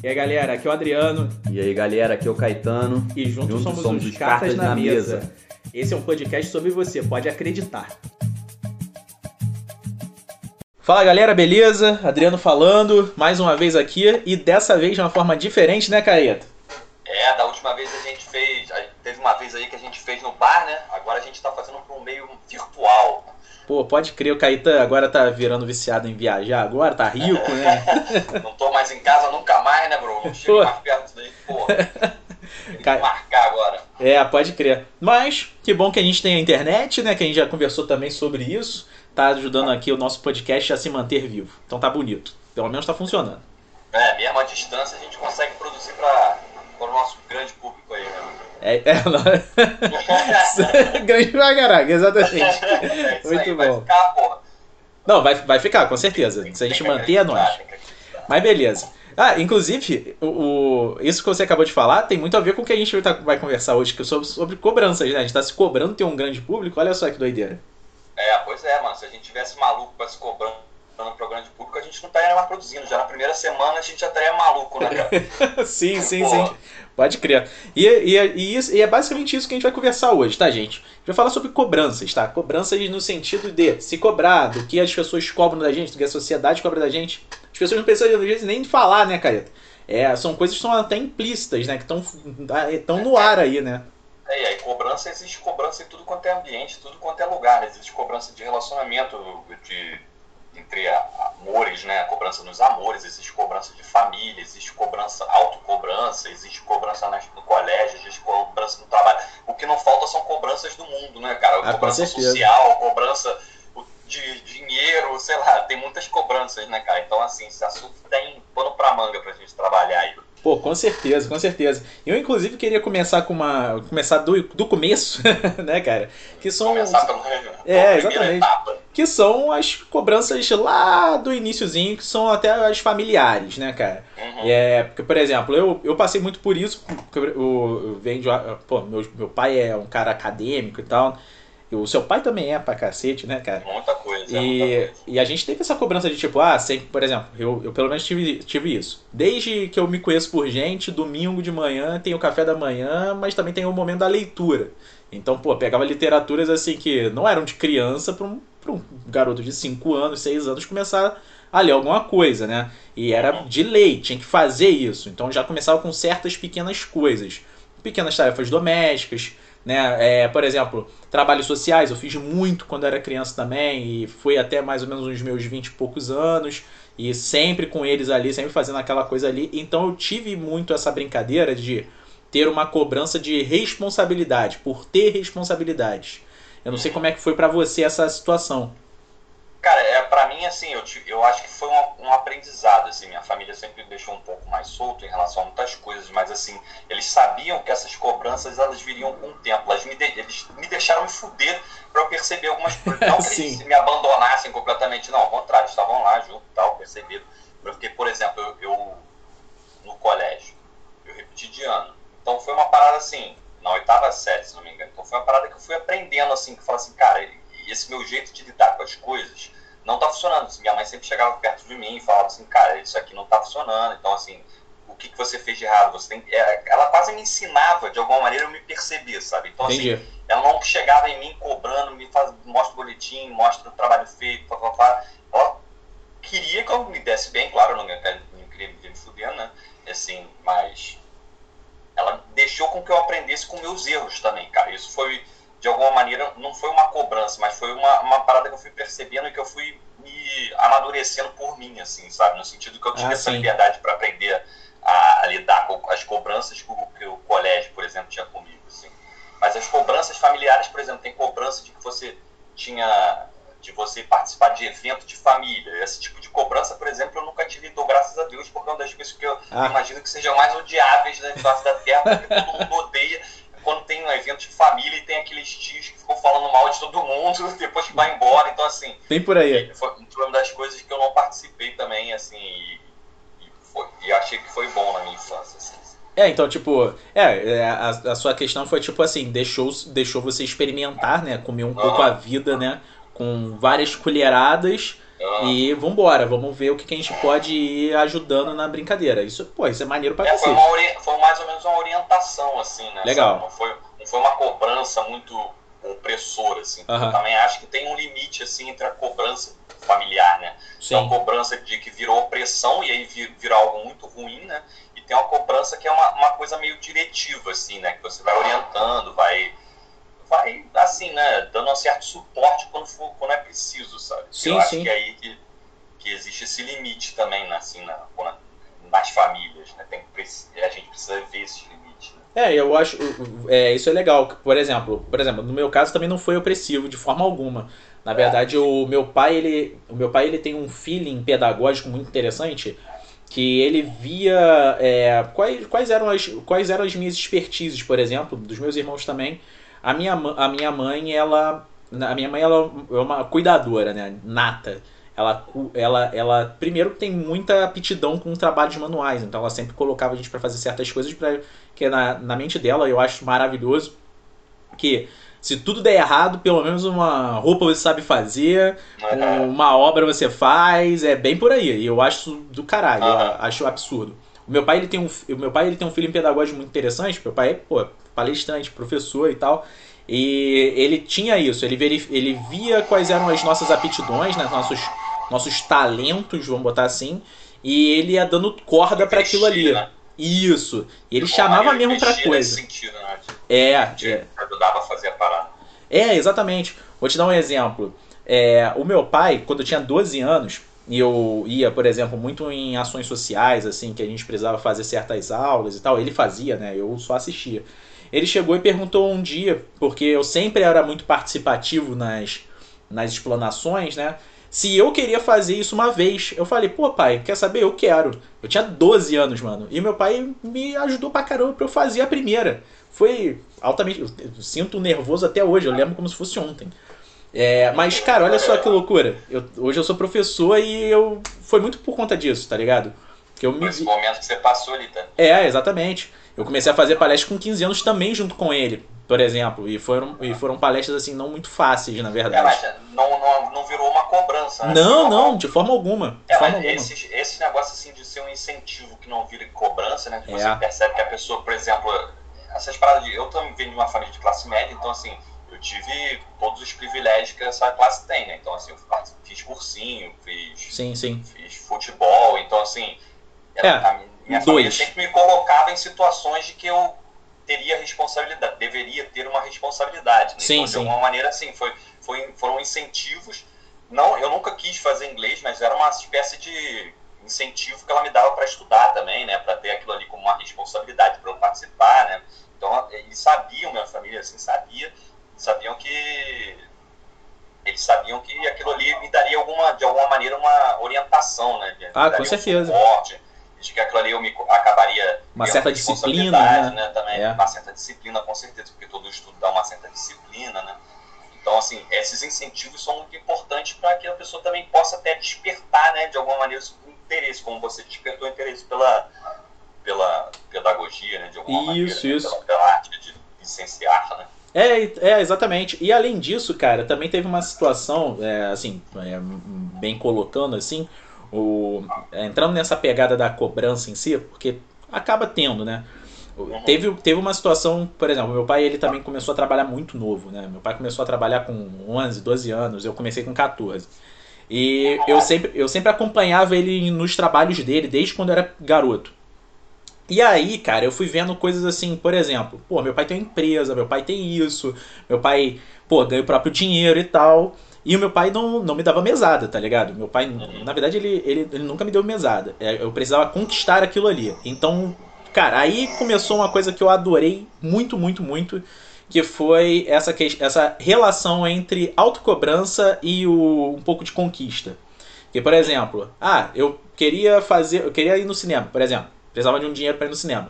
E aí galera, aqui é o Adriano. E aí galera, aqui é o Caetano. E juntos, juntos somos, somos, os Cartas, Cartas na, na mesa. mesa. Esse é um podcast sobre você, pode acreditar. Fala galera, beleza? Adriano falando, mais uma vez aqui e dessa vez de uma forma diferente, né, Caeta? É, da última vez a gente fez, teve uma vez aí que a gente fez no bar, né? Agora a gente tá fazendo para um meio virtual. Pô, pode crer, o Caetano agora tá virando viciado em viajar, agora tá rico, né? Não tô mais em casa nunca mais, né, bro? Não chego mais perto disso daí, pô. Que marcar agora. É, pode crer. Mas, que bom que a gente tem a internet, né? Que a gente já conversou também sobre isso. Tá ajudando aqui o nosso podcast a se manter vivo. Então tá bonito. Pelo menos tá funcionando. É, mesmo à distância a gente consegue produzir para o nosso grande público aí, né? É, é grande pra caraca, exatamente. É Muito aí, bom. Vai ficar, porra. Não, vai, vai ficar, com certeza. Se a gente manter, é nós. Mas beleza. Ah, inclusive, o, o, isso que você acabou de falar tem muito a ver com o que a gente vai, vai conversar hoje, que é sobre, sobre cobranças, né? A gente tá se cobrando ter um grande público, olha só que doideira. É, pois é, mano. Se a gente tivesse maluco pra se cobrando para grande público, a gente não estaria mais produzindo. Já na primeira semana a gente já estaria maluco, né, cara? sim, sim, Pô. sim. Pode crer. E, e, e, isso, e, é basicamente isso que a gente vai conversar hoje, tá, gente? A gente vai falar sobre cobranças, tá? Cobranças no sentido de se cobrar, do que as pessoas cobram da gente, do que a sociedade cobra da gente. As pessoas não precisam, às vezes, nem falar, né, Careta? É, são coisas que são até implícitas, né? Que estão no ar aí, né? É, e aí cobrança, existe cobrança em tudo quanto é ambiente, tudo quanto é lugar. Existe cobrança de relacionamento, de entre amores, né? A cobrança nos amores, existe cobrança de família, existe cobrança, autocobrança, existe cobrança no colégio, existe cobrança no trabalho. O que não falta são cobranças do mundo, né, cara? Ah, cobrança social, cobrança de dinheiro, sei lá, tem muitas cobranças, né, cara? Então, assim, esse assunto tem pano pra manga pra gente trabalhar aí. Pô, com certeza, com certeza. Eu, inclusive, queria começar com uma. Começar do, do começo, né, cara? Que são. Começar pelo, é, exatamente. Etapa. Que são as cobranças lá do iníciozinho, que são até as familiares, né, cara? Uhum. É, porque, por exemplo, eu, eu passei muito por isso, eu, eu venho de. Pô, meu, meu pai é um cara acadêmico e tal. O seu pai também é pra cacete, né, cara? Muita coisa. E, muita coisa. e a gente teve essa cobrança de tipo, ah, sempre, por exemplo, eu, eu pelo menos tive, tive isso. Desde que eu me conheço por gente, domingo de manhã tem o café da manhã, mas também tem o momento da leitura. Então, pô, pegava literaturas assim que não eram de criança para um, pra um garoto de 5 anos, 6 anos começar a ler alguma coisa, né? E era de lei, tinha que fazer isso. Então já começava com certas pequenas coisas. Pequenas tarefas domésticas, né? É, por exemplo, trabalhos sociais, eu fiz muito quando era criança também, e foi até mais ou menos uns meus 20 e poucos anos, e sempre com eles ali, sempre fazendo aquela coisa ali. Então eu tive muito essa brincadeira de ter uma cobrança de responsabilidade, por ter responsabilidades. Eu não sei como é que foi para você essa situação. Cara, é, pra mim, assim, eu, eu acho que foi um, um, aprendizado, assim, minha família sempre me deixou um pouco mais solto em relação a muitas coisas, mas, assim, eles sabiam que essas cobranças, elas viriam com o tempo, elas me de, eles me deixaram me fuder pra eu perceber algumas coisas, não que eles me abandonassem completamente, não, ao contrário, estavam lá junto e tal, perceberam, porque, por exemplo, eu, eu, no colégio, eu repeti de ano, então foi uma parada, assim, na oitava série, se não me engano, então foi uma parada que eu fui aprendendo, assim, que eu falei assim, cara, e esse meu jeito de lidar com as coisas não tá funcionando. Assim, minha mãe sempre chegava perto de mim e falava assim, cara, isso aqui não tá funcionando. Então, assim, o que, que você fez de errado? Você tem... É, ela quase me ensinava, de alguma maneira, eu me percebia, sabe? Então, assim, Entendi. assim, ela não chegava em mim cobrando, me faz, mostra o boletim, mostra o trabalho feito, papapá. Ela queria que eu me desse bem, claro, eu não, não queria me fudendo, né? Assim, mas ela deixou com que eu aprendesse com meus erros também, cara. Isso foi de alguma maneira, não foi uma cobrança, mas foi uma, uma parada que eu fui percebendo e que eu fui me amadurecendo por mim, assim, sabe? No sentido que eu tive ah, essa liberdade para aprender a, a, lidar com as cobranças que o, que o, colégio, por exemplo, tinha comigo, assim. Mas as cobranças familiares, por exemplo, tem cobrança de que você tinha de você participar de evento de família. Esse tipo de cobrança, por exemplo, eu nunca tive, dou graças a Deus, porque é uma das coisas que eu ah. imagino que sejam mais odiáveis na face da Terra, porque todo mundo odeia quando tem um evento de família e tem aqueles tios que ficam falando mal de todo mundo, depois que vai embora. Então, assim. Tem por aí. Foi uma das coisas que eu não participei também, assim, e, e, foi, e achei que foi bom na minha infância, assim. É, então, tipo, é, é, a, a, sua questão foi tipo assim, deixou, deixou você experimentar, né? Comer um pouco a vida, né? Com várias colheradas, Ah. E vambora, vamos ver o que, que a gente pode ir ajudando na brincadeira. Isso, pô, isso é maneiro pra é, foi, foi, mais ou menos uma orientação, assim, né? Legal. Não foi, não foi uma cobrança muito opressora, assim. Uhum. Eu também acho que tem um limite, assim, entre a cobrança familiar, né? Sim. Então, a cobrança de que virou opressão e aí vira algo muito ruim, né? E tem uma cobrança que é uma, uma coisa meio diretiva, assim, né? Que você vai orientando, vai vai, assim, né, dando um certo suporte quando, for, quando é preciso, sabe? Sim, Eu acho sim. que é aí que, que existe esse limite também, né, assim, na, nas famílias, né? Tem que, a gente precisa ver esse limite. Né? É, eu acho, é, isso é legal. Por exemplo, por exemplo, no meu caso também não foi opressivo de forma alguma. Na verdade, é. o meu pai, ele, o meu pai, ele tem um feeling pedagógico muito interessante, que ele via é, quais, quais, eram as, quais eram as minhas expertises, por exemplo, dos meus irmãos também, a minha, a minha mãe, ela. A minha mãe ela é uma cuidadora, né? Nata. Ela, ela, ela primeiro tem muita aptidão com trabalhos manuais, então ela sempre colocava a gente para fazer certas coisas para que na, na mente dela eu acho maravilhoso que se tudo der errado, pelo menos uma roupa você sabe fazer, uma obra você faz, é bem por aí. E eu acho do caralho, eu acho absurdo. O meu pai ele tem um, o meu pai ele tem um filho pedagógico muito interessante, meu pai pô, palestrante, professor e tal. E ele tinha isso, ele, verif, ele via quais eram as nossas aptidões, né, nossos, nossos talentos, vamos botar assim, e ele ia dando corda para aquilo ali. Né? Isso. E ele chamava mesmo para coisa. Sentido, né? É, é. Ajudava a fazer a parada. É, exatamente. Vou te dar um exemplo. É, o meu pai, quando eu tinha 12 anos, e eu ia, por exemplo, muito em ações sociais, assim, que a gente precisava fazer certas aulas e tal. Ele fazia, né? Eu só assistia. Ele chegou e perguntou um dia, porque eu sempre era muito participativo nas, nas explanações, né? Se eu queria fazer isso uma vez. Eu falei, pô, pai, quer saber? Eu quero. Eu tinha 12 anos, mano. E meu pai me ajudou pra caramba pra eu fazer a primeira. Foi altamente. Eu sinto nervoso até hoje, eu lembro como se fosse ontem. É, mas, cara, olha só que loucura. Eu, hoje eu sou professor e eu. Foi muito por conta disso, tá ligado? Que eu me... Esse momento que você passou ali, tá? É, exatamente. Eu comecei a fazer palestras com 15 anos também junto com ele, por exemplo. E foram, e foram palestras assim, não muito fáceis, na verdade. É, mas não, não, não virou uma cobrança, né? Não, não, de forma alguma. De é, forma alguma. Esse, esse negócio assim de ser um incentivo que não vira cobrança, né? Que É. você percebe que a pessoa, por exemplo, essas paradas de. Eu também venho de uma família de classe média, então assim, eu tive todos os privilégios que essa classe tem, né? Então, assim, eu fiz cursinho, fiz, Sim, sim. fiz futebol, então, assim, É, a minha dois. família sempre me colocava em situações de que eu teria responsabilidade, deveria ter uma responsabilidade. Né? Sim, então, de sim. alguma maneira, assim, foi, foi, foram incentivos. Não, eu nunca quis fazer inglês, mas era uma espécie de incentivo que ela me dava para estudar também, né? Para ter aquilo ali como uma responsabilidade para eu participar, né? Então, eles sabiam, minha família, assim, sabia, sabiam que eles sabiam que aquilo ali me daria alguma, de alguma maneira uma orientação, né? Me Ah, com um certeza. suporte, de que aquilo ali eu me acabaria Uma certa disciplina, responsabilidade, né? Também, É. uma certa disciplina, com certeza, porque todo estudo dá uma certa disciplina, né? Então, assim, esses incentivos são muito importantes para que a pessoa também possa até despertar, né, de alguma maneira, o interesse, como você despertou o interesse pela, pela pedagogia, né, de alguma Isso, maneira, né, isso. Pela, pela arte de licenciar, né? É, é, exatamente. E além disso, cara, também teve uma situação, é, assim, é, bem colocando assim, o, é, entrando nessa pegada da cobrança em si, porque acaba tendo, né? Uhum. Teve, teve uma situação, por exemplo, meu pai ele também começou a trabalhar muito novo, né? Meu pai começou a trabalhar com 11, 12 anos, eu comecei com 14. E eu sempre, eu sempre acompanhava ele nos trabalhos dele desde quando eu era garoto. E aí, cara, eu fui vendo coisas assim, por exemplo, pô, meu pai tem uma empresa, meu pai tem isso, meu pai, pô, ganha o próprio dinheiro e tal. E o meu pai não, não me dava mesada, tá ligado? Meu pai, na verdade, ele, ele, ele nunca me deu mesada. É, Eu precisava conquistar aquilo ali. Então, cara, aí começou uma coisa que eu adorei muito, muito, muito, que foi essa, que- essa relação entre autocobrança e o, um pouco de conquista. Que, por exemplo, ah, eu queria fazer, eu queria ir no cinema, por exemplo, precisava de um dinheiro para ir no cinema.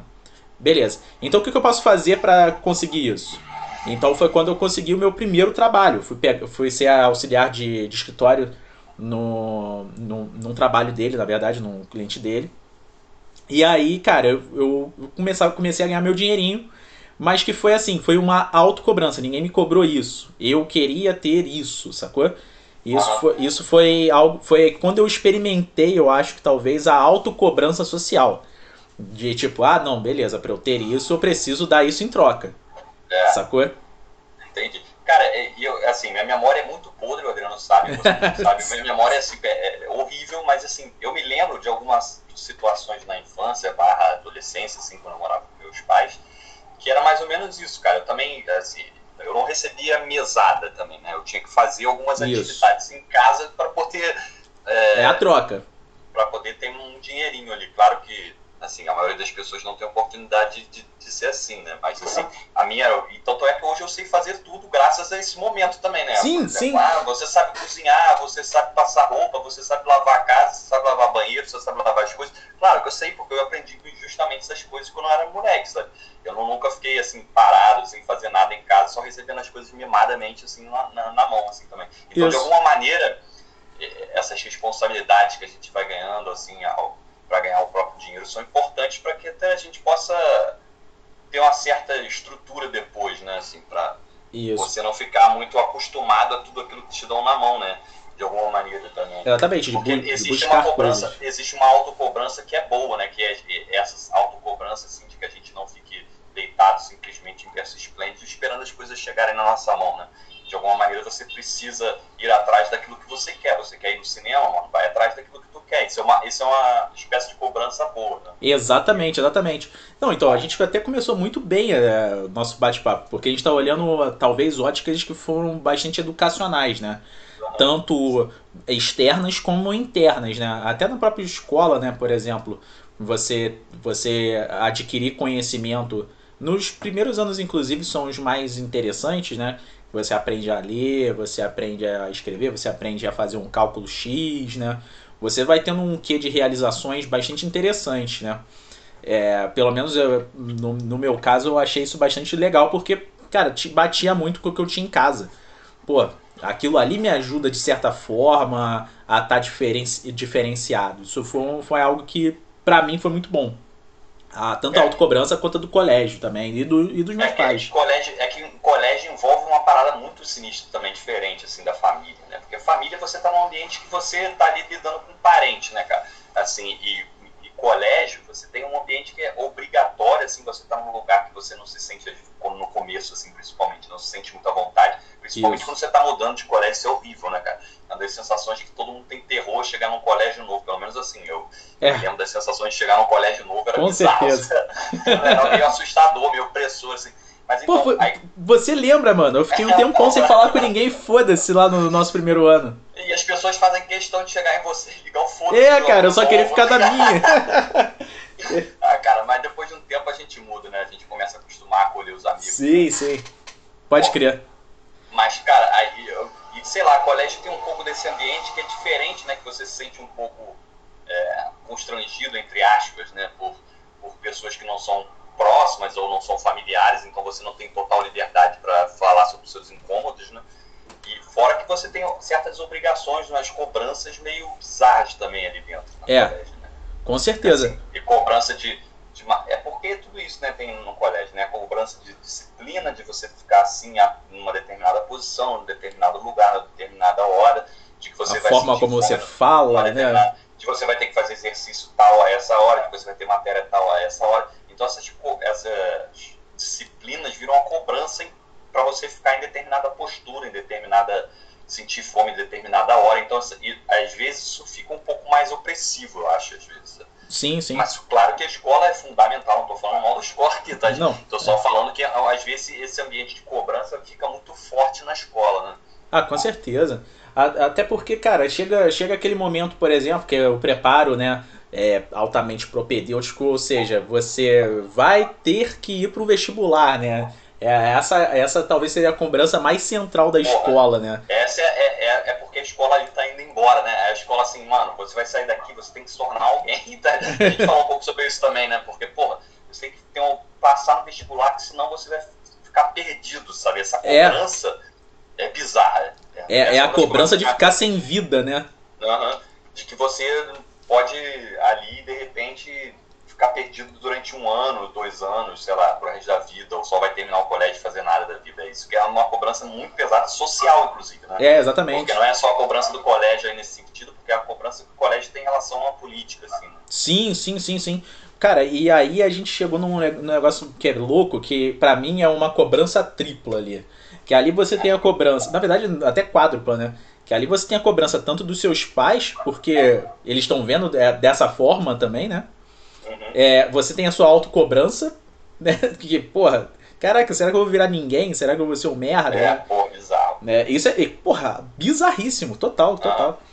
Beleza. Então o que que eu posso fazer para conseguir isso? Então foi quando eu consegui o meu primeiro trabalho. Fui, fui ser auxiliar de, de escritório no, no, num trabalho dele, na verdade, num cliente dele. E aí, cara, eu, eu comecei, comecei a ganhar meu dinheirinho, mas que foi assim, foi uma autocobrança. Ninguém me cobrou isso. Eu queria ter isso, sacou? Isso, foi, isso foi algo. Foi quando eu experimentei, eu acho que talvez, a autocobrança social. De tipo, ah, não, beleza, pra eu ter isso, eu preciso dar isso em troca. É. Sacou? Entendi. Cara, eu, assim, minha memória é muito podre, o Adriano sabe, você sabe. Minha memória é, assim, é, é, horrível, mas assim, eu me lembro de algumas situações na infância, barra adolescência, assim, quando eu morava com meus pais, que era mais ou menos isso, cara. Eu também, assim, eu não recebia mesada também, né? Eu tinha que fazer algumas Isso. atividades em casa para poder. É, é, a troca. Para poder ter um dinheirinho ali. Claro que assim, a maioria das pessoas não tem oportunidade de, de ser assim, né? Mas assim, a minha. Então é que hoje eu sei fazer tudo graças a esse momento também, né? Sim, exemplo, sim. Ah, você sabe cozinhar, você sabe passar roupa, você sabe lavar a casa, você sabe lavar banheiro, você sabe lavar as coisas. Claro que eu sei, porque eu aprendi justamente essas coisas quando eu era moleque, sabe? Eu não, nunca fiquei assim, parado, sem fazer nada em casa, só recebendo as coisas mimadamente, assim, na, na, na mão, assim, também. Então, Isso. de alguma maneira, essas responsabilidades que a gente vai ganhando, assim, ao para ganhar o próprio dinheiro são importantes para que até a gente possa ter uma certa estrutura depois, né? Assim, para você não ficar muito acostumado a tudo aquilo que te dão na mão, né? De alguma maneira também. Exatamente. Porque de, existe uma cobrança, coisas. existe uma autocobrança que é boa, né? Que é essas autocobranças, assim, de que a gente não fique deitado simplesmente em berço esplêndido esperando as coisas chegarem na nossa mão, né? De alguma maneira você precisa ir atrás daquilo que você quer. Você quer ir no cinema, mano, vai atrás daquilo que tu quer. Isso é uma, isso é uma espécie de cobrança boa. Né? Exatamente, exatamente. Não, então, a gente até começou muito bem é, o nosso bate-papo, porque a gente está olhando talvez óticas que foram bastante educacionais, né? Tanto externas como internas, né? Até na própria escola, né, por exemplo, você, você adquirir conhecimento nos primeiros anos, inclusive, são os mais interessantes, né? Você aprende a ler, você aprende a escrever, você aprende a fazer um cálculo X, né? Você vai tendo um quê de realizações bastante interessantes, né? É, pelo menos eu, no, no meu caso eu achei isso bastante legal porque, cara, te batia muito com o que eu tinha em casa. Pô, aquilo ali me ajuda de certa forma a estar tá diferenci, diferenciado. Isso foi, foi algo que para mim foi muito bom. A, tanto é. a autocobrança quanto a do colégio também, e, do, e dos meus é pais. Colégio, é que o colégio envolve uma parada muito sinistra também, diferente, assim, da família, né? Porque família você tá num ambiente que você tá ali lidando com um parente, né, cara? Assim, e, e colégio, você tem um ambiente que é obrigatório, assim, você tá num lugar que você não se sente, no começo, assim, principalmente, não se sente muita vontade, principalmente Isso. quando você tá mudando de colégio, isso é horrível, né, cara? uma das sensações de que todo mundo tem terror chegar num colégio novo. Pelo menos assim, eu é. lembro das sensações de chegar num colégio novo, era Com bizarro. Certeza. era meio assustador, meio opressor, assim. Mas então, Pô, aí... Você lembra, mano? Eu fiquei um tempão sem falar com ninguém, foda-se, lá no nosso primeiro ano. E as pessoas fazem questão de chegar em você e ligar o foda-se. É, cara, eu só queria ficar da minha. ah, cara, mas depois de um tempo a gente muda, né? A gente começa a acostumar a acolher os amigos. Sim, sim. Pode Bom, crer. Mas, cara, aí eu e, sei lá, colégio tem um pouco desse ambiente que é diferente, né? Que você se sente um pouco é, constrangido, entre aspas, né? Por, por pessoas que não são próximas ou não são familiares, então você não tem total liberdade para falar sobre os seus incômodos, né? E fora que você tem certas obrigações, umas cobranças meio bizarras também ali dentro. É, colégio, né? com certeza. Assim, e cobrança de uma, é porque tudo isso né, tem no colégio, né? A cobrança de disciplina, de você ficar assim em uma determinada posição, em determinado lugar, em determinada hora, de que você a vai forma como você fala, né? De você vai ter que fazer exercício tal a essa hora, de você vai ter matéria tal a essa hora. Então essas, tipo, essas disciplinas viram uma cobrança para você ficar em determinada postura, em determinada sentir fome em determinada hora. Então, e, às vezes isso fica um pouco mais opressivo, eu acho, às vezes. Sim, sim. Mas claro que a escola é fundamental, não estou falando mal da escola aqui, tá? Não. Estou só falando que às vezes esse ambiente de cobrança fica muito forte na escola, né? Ah, com certeza. Até porque, cara, chega, chega aquele momento, por exemplo, que é o preparo, né? É altamente propedêutico, ou seja, você vai ter que ir para o vestibular, né? É, essa, essa talvez seria a cobrança mais central da escola, né? Essa é, é, é, é porque a escola ali tá indo embora, né? A escola assim, mano, você vai sair daqui, você tem que se tornar alguém. Tá? A gente falou um pouco sobre isso também, né? Porque, porra, você tem que ter um, passar no vestibular, que senão você vai ficar perdido, sabe? Essa é. cobrança é, é bizarra. É, é, é a cobrança de ficar sem vida, né? Uhum. De que você pode ali, de repente, ficar perdido durante um ano, dois anos, sei lá, pro resto da vida, ou só vai terminar o colégio e fazer nada da vida. Isso que é uma cobrança muito pesada, social, inclusive, né? É, exatamente. Porque não é só a cobrança do colégio aí nesse sentido, porque é a cobrança que o colégio tem em relação à política, assim. Né? Sim, sim, sim, sim. Cara, e aí a gente chegou num negócio que é louco, que para mim é uma cobrança tripla ali. Que ali você tem a cobrança, na verdade até quádrupla, né? Que ali você tem a cobrança tanto dos seus pais, porque eles estão vendo dessa forma também, né? Uhum. É, você tem a sua autocobrança, né? Que, porra, caraca, será que eu vou virar ninguém? Será que eu vou ser um merda? É, porra, bizarro. É, isso é, porra, bizarríssimo, total, total. Ah.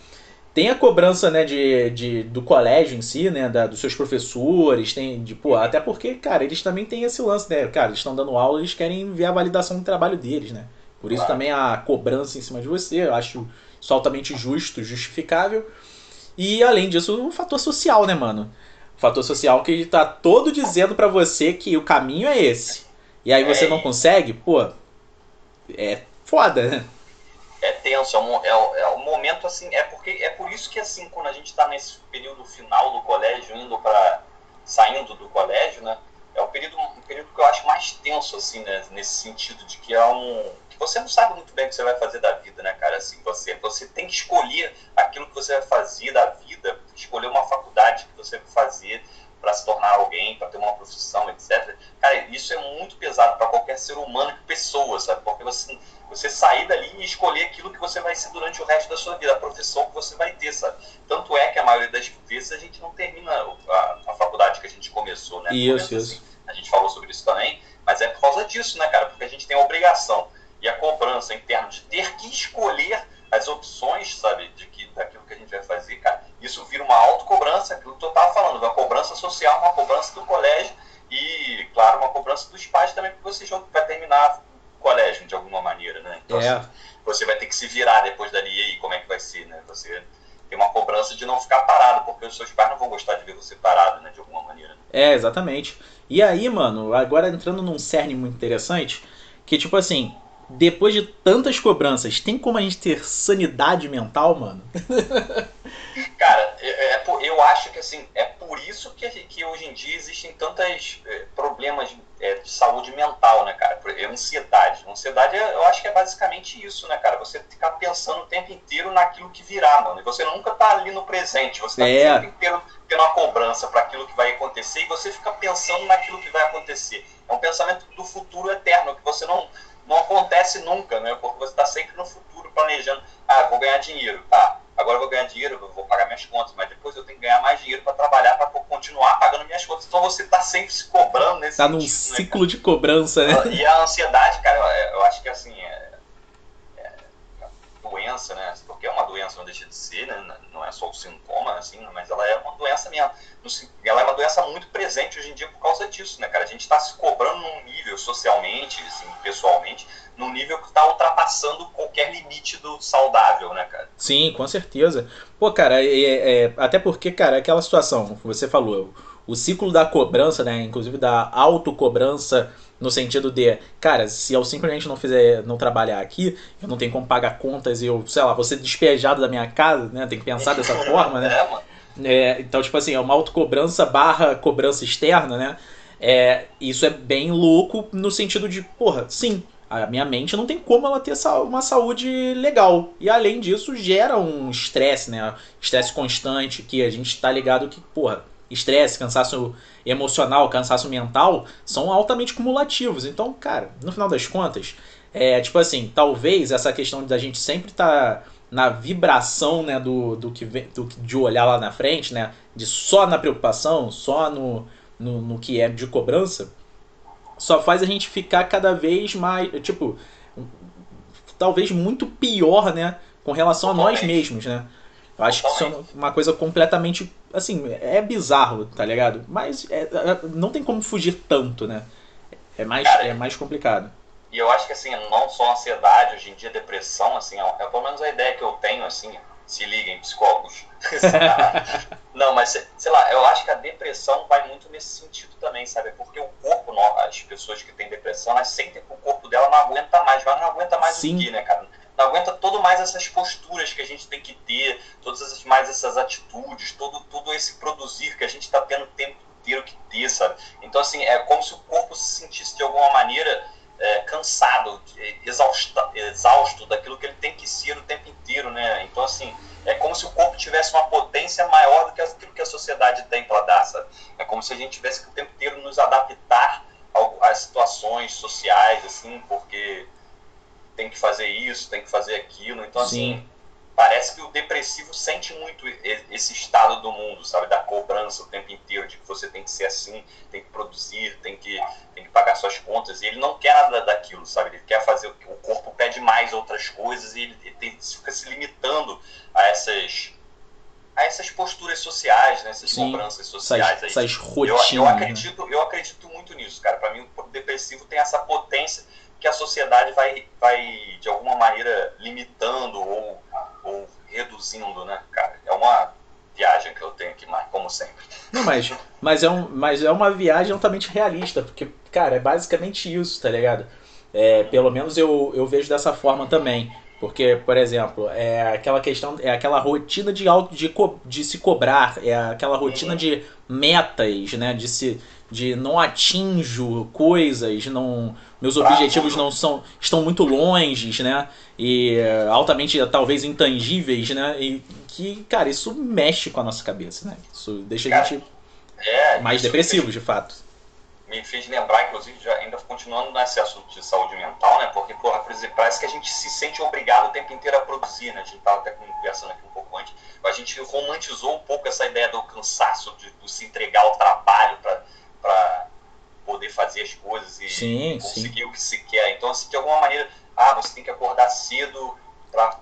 Tem a cobrança, né, de, de, do colégio em si, né, da, dos seus professores, tem, de, pô, até porque, cara, eles também têm esse lance, né, cara, eles estão dando aula, eles querem ver a validação do trabalho deles, né. Por isso claro. também a cobrança em cima de você, eu acho isso altamente justo, justificável. E além disso, o fator social, né, mano? O fator social que tá todo dizendo para você que o caminho é esse. E aí você é, não consegue, pô, é foda, né? É um, é, é um momento assim, é porque é por isso que assim, quando a gente está nesse período final do colégio, indo para saindo do colégio, né, é o período, um período que eu acho mais tenso assim, né, nesse sentido de que é um que você não sabe muito bem o que você vai fazer da vida, né, cara, assim, você você tem que escolher aquilo que você vai fazer da vida, escolher uma faculdade que você vai fazer para se tornar alguém, para ter uma profissão, etc. Cara, isso é muito pesado para qualquer ser humano, pessoa, sabe? Porque você você sair dali e escolher aquilo que você vai ser durante o resto da sua vida, a profissão que você vai ter, sabe? Tanto é que a maioria das vezes a gente não termina a, a faculdade que a gente começou, né? Isso, isso. Assim, a gente falou sobre isso também, mas é por causa disso, né, cara? Porque a gente tem a obrigação e a cobrança interna de ter que escolher as opções, sabe, de que, daquilo que a gente vai fazer, cara. Isso vira uma autocobrança, aquilo que eu tava falando, uma cobrança social, uma cobrança do colégio e, claro, uma cobrança dos pais também, porque você vai terminar colégio de alguma maneira, né? Então, é. assim, você vai ter que se virar depois dali e aí como é que vai ser, né? Você tem uma cobrança de não ficar parado, porque os seus pais não vão gostar de ver você parado, né? De alguma maneira. É, exatamente. E aí, mano, agora entrando num cerne muito interessante, que tipo assim, depois de tantas cobranças, tem como a gente ter sanidade mental, mano? Cara, é, é, eu acho que assim, é por isso que, que hoje em dia existem tantos é, problemas é, de saúde mental, né, cara? É ansiedade. Ansiedade, eu acho que é basicamente isso, né, cara? Você ficar pensando o tempo inteiro naquilo que virá, mano. E você nunca tá ali no presente, você tá é. o tempo inteiro uma cobrança para aquilo que vai acontecer e você fica pensando naquilo que vai acontecer. É um pensamento do futuro eterno, que você não não acontece nunca, né? Porque você está sempre no futuro planejando, ah, vou ganhar dinheiro, tá? Agora eu vou ganhar dinheiro, eu vou pagar minhas contas, mas depois eu tenho que ganhar mais dinheiro para trabalhar para continuar pagando minhas contas. Então você está sempre se cobrando nesse Tá num né, ciclo né, de cobrança, né? E a ansiedade, cara, eu acho que assim, é doença, né? Porque é uma doença, não deixa de ser, né? Não é só o sintoma, assim, mas ela é uma doença mesmo. Ela é uma doença muito presente hoje em dia por causa disso, né, cara? A gente está se cobrando num nível socialmente, assim, pessoalmente, num nível que está ultrapassando qualquer limite do saudável, né, cara? Sim, com certeza. Pô, cara, é, é, até porque, cara, aquela situação, você falou, o ciclo da cobrança, né, inclusive da autocobrança, no sentido de, cara, se eu simplesmente não fizer, não trabalhar aqui, eu não tenho como pagar contas e eu, sei lá, vou ser despejado da minha casa, né, tem que pensar dessa forma, né? É. É, então, tipo assim, é uma autocobrança barra cobrança externa, né? É, isso é bem louco no sentido de, porra, sim, a minha mente não tem como ela ter uma saúde legal. E além disso, gera um estresse, né? Estresse constante, que a gente tá ligado que, porra, estresse, cansaço emocional, cansaço mental são altamente cumulativos. Então, cara, no final das contas, é tipo assim, talvez essa questão da gente sempre estar. Tá na vibração né, do, do que vem, do, de olhar lá na frente, né, de só na preocupação, só no, no, no que é de cobrança, só faz a gente ficar cada vez mais, tipo, talvez muito pior, né, com relação a nós mesmos, né. Eu acho que isso é uma coisa completamente, assim, é bizarro, tá ligado? Mas é, é, não tem como fugir tanto, né. É mais, é mais complicado. E eu acho que, assim, não só ansiedade, hoje em dia depressão, assim, é, é pelo menos a ideia que eu tenho, assim, se liguem, psicólogos. não, mas, sei lá, eu acho que a depressão vai muito nesse sentido também, sabe? Porque o corpo, as pessoas que têm depressão, elas sentem que o corpo dela não aguenta mais, mas não aguenta mais Sim. o que, né, cara? Não aguenta todo mais essas posturas que a gente tem que ter, todas mais essas atitudes, todo, todo esse produzir que a gente está tendo o tempo inteiro que ter, sabe? Então, assim, é como se o corpo se sentisse de alguma maneira é, cansado, exausta, exausto daquilo que ele tem que ser o tempo inteiro, né? Então, assim, é como se o corpo tivesse uma potência maior do que aquilo que a sociedade tem para dar, sabe? É como se a gente tivesse que o tempo inteiro nos adaptar às situações sociais, assim, porque tem que fazer isso, tem que fazer aquilo. Então, Sim. assim, parece que o depressivo sente muito esse estado do mundo, sabe? Da cobrança o tempo inteiro, de que você tem que ser assim, tem que produzir, tem que, tem que pagar suas contas. E ele não quer nada daquilo, sabe? Ele quer fazer. O corpo pede mais outras coisas e ele, ele tem, fica se limitando a essas. A essas posturas sociais, né? essas Sim, cobranças sociais. Essas, aí. essas rotinas. Eu, eu, acredito, eu acredito muito nisso, cara. Para mim, o depressivo tem essa potência que a sociedade vai, vai de alguma maneira, limitando ou ou reduzindo, né, cara? É uma viagem que eu tenho aqui, como sempre. Não, mas, mas, é um, mas é uma viagem altamente realista, porque, cara, é basicamente isso, tá ligado? É, pelo menos eu, eu vejo dessa forma também. Porque, por exemplo, é aquela questão, é aquela rotina de auto de, co, de se cobrar, é aquela rotina uhum. de metas, né? De se de não atinjo coisas, não meus objetivos não são estão muito longe, né? E altamente talvez intangíveis, né? E que, cara, isso mexe com a nossa cabeça, né? Isso deixa cara, a gente é, mais depressivo, de fato. Me fez lembrar, inclusive, já ainda continuando nesse assunto de saúde mental, né? Porque, porra, parece que a gente se sente obrigado o tempo inteiro a produzir, né? A gente estava até conversando aqui um pouco antes. A gente romantizou um pouco essa ideia do cansaço, de, de se entregar ao trabalho para poder fazer as coisas e sim, conseguir sim. o que se quer. Então, assim, de alguma maneira, ah, você tem que acordar cedo para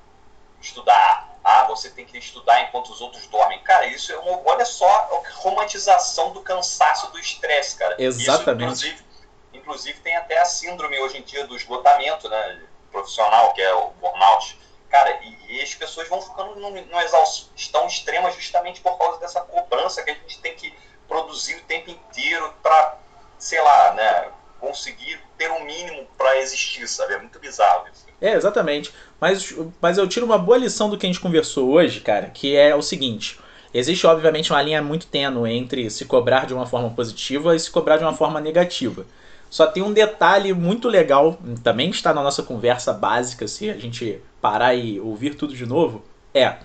estudar. Ah, você tem que estudar enquanto os outros dormem. Cara, isso é uma, olha só a romantização do cansaço, do estresse, cara. Exatamente. Isso, inclusive, inclusive, tem até a síndrome hoje em dia do esgotamento, né, profissional, que é o burnout. Cara, e, e as pessoas vão ficando numa exaustão extrema justamente por causa dessa cobrança que a gente tem que produzir o tempo inteiro para, sei lá, né, conseguir ter um mínimo para existir, sabe? É muito bizarro isso. É, exatamente. Mas, mas eu tiro uma boa lição do que a gente conversou hoje, cara, que é o seguinte. Existe, obviamente, uma linha muito tênue entre se cobrar de uma forma positiva e se cobrar de uma forma negativa. Só tem um detalhe muito legal, também está na nossa conversa básica, se a gente parar e ouvir tudo de novo, é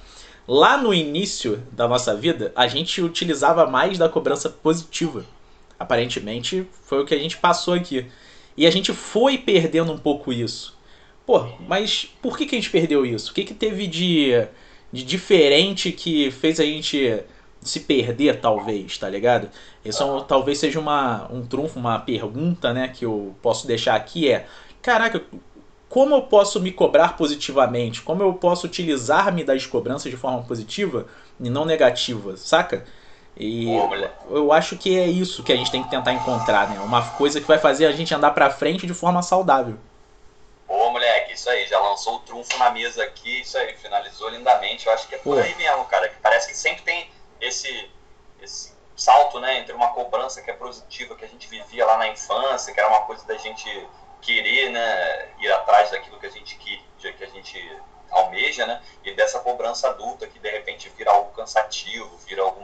lá no início da nossa vida, a gente utilizava mais da cobrança positiva. Aparentemente, foi o que a gente passou aqui. E a gente foi perdendo um pouco isso. Pô, mas por que, que a gente perdeu isso? O que, que teve de, de diferente que fez a gente se perder, talvez, tá ligado? Isso é talvez seja uma, um trunfo, uma pergunta, né, que eu posso deixar aqui é, caraca, como eu posso me cobrar positivamente? Como eu posso utilizar-me das cobranças de forma positiva e não negativa, saca? E eu acho que é isso que a gente tem que tentar encontrar, né? Uma coisa que vai fazer a gente andar pra frente de forma saudável. Pô, moleque, isso aí, já lançou o trunfo na mesa aqui, isso aí, finalizou lindamente. Eu acho que é por Pô. aí mesmo, cara. Que parece que sempre tem esse, esse salto, né, entre uma cobrança que é positiva, que a gente vivia lá na infância, que era uma coisa da gente querer, né, ir atrás daquilo que a gente que, que a gente almeja, né, e dessa cobrança adulta que de repente vira algo cansativo, vira algo,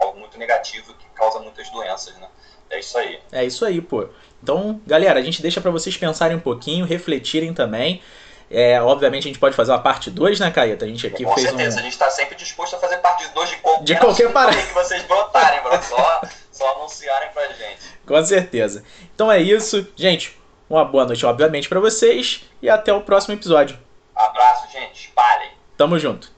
algo muito negativo que causa muitas doenças, né. É isso aí. É isso aí, pô. Então, galera, a gente deixa para vocês pensarem um pouquinho, refletirem também. É, obviamente a gente pode fazer uma parte 2, né, Caeta? A gente aqui Com fez certeza, um... a gente está sempre disposto a fazer parte 2 de qualquer, de qualquer parada que vocês brotarem, bro. Só, só anunciarem pra gente. Com certeza. Então é isso. Gente, uma boa noite, obviamente, para vocês e até o próximo episódio. Abraço, gente. Espalhem. Tamo junto.